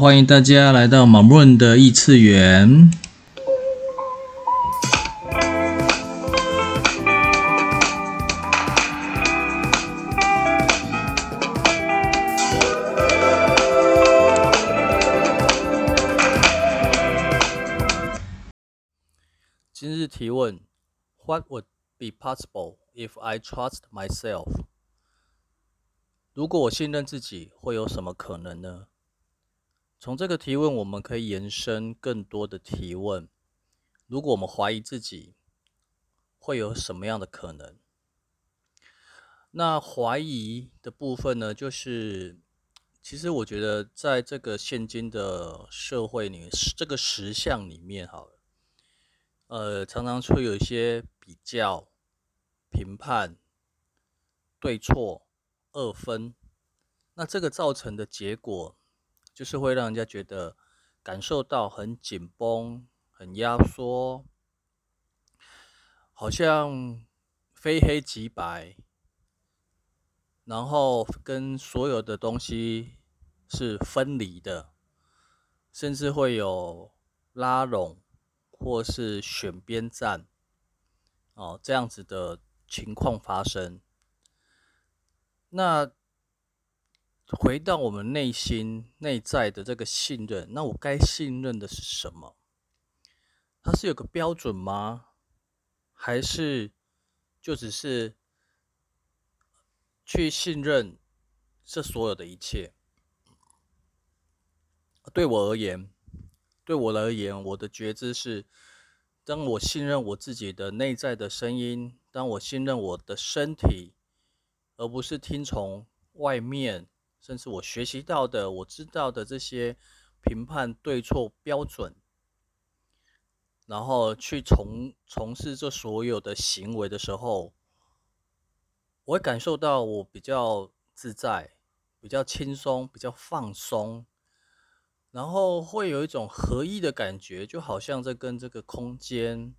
欢迎大家来到马润的异次元。今日提问：What would be possible if I trust myself？如果我信任自己，会有什么可能呢？从这个提问，我们可以延伸更多的提问。如果我们怀疑自己，会有什么样的可能？那怀疑的部分呢？就是其实我觉得，在这个现今的社会里，这个实相里面，好了，呃，常常会有一些比较、评判、对错、二分。那这个造成的结果，就是会让人家觉得感受到很紧绷、很压缩，好像非黑即白，然后跟所有的东西是分离的，甚至会有拉拢或是选边站哦，这样子的情况发生。那回到我们内心内在的这个信任，那我该信任的是什么？它是有个标准吗？还是就只是去信任这所有的一切？对我而言，对我而言，我的觉知是：当我信任我自己的内在的声音，当我信任我的身体，而不是听从外面。甚至我学习到的，我知道的这些评判对错标准，然后去从从事这所有的行为的时候，我会感受到我比较自在，比较轻松，比较放松，然后会有一种合一的感觉，就好像在跟这个空间、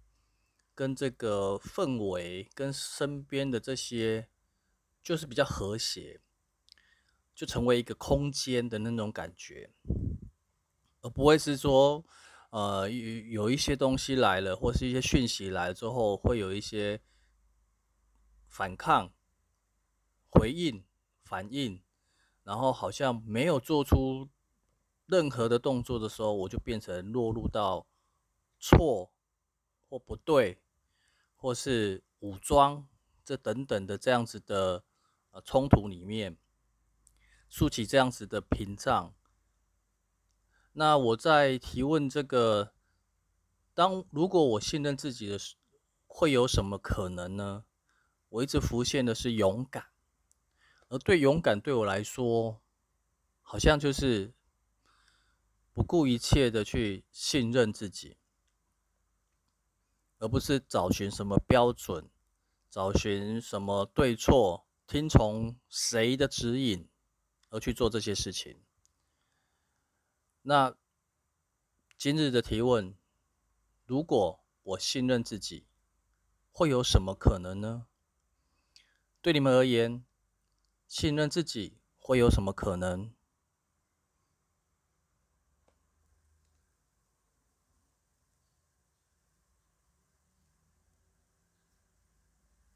跟这个氛围、跟身边的这些，就是比较和谐。就成为一个空间的那种感觉，而不会是说，呃，有有一些东西来了，或是一些讯息来了之后，会有一些反抗、回应、反应，然后好像没有做出任何的动作的时候，我就变成落入到错或不对，或是武装这等等的这样子的呃冲突里面。竖起这样子的屏障。那我在提问这个：当如果我信任自己的时，会有什么可能呢？我一直浮现的是勇敢，而对勇敢对我来说，好像就是不顾一切的去信任自己，而不是找寻什么标准，找寻什么对错，听从谁的指引。而去做这些事情。那今日的提问：如果我信任自己，会有什么可能呢？对你们而言，信任自己会有什么可能？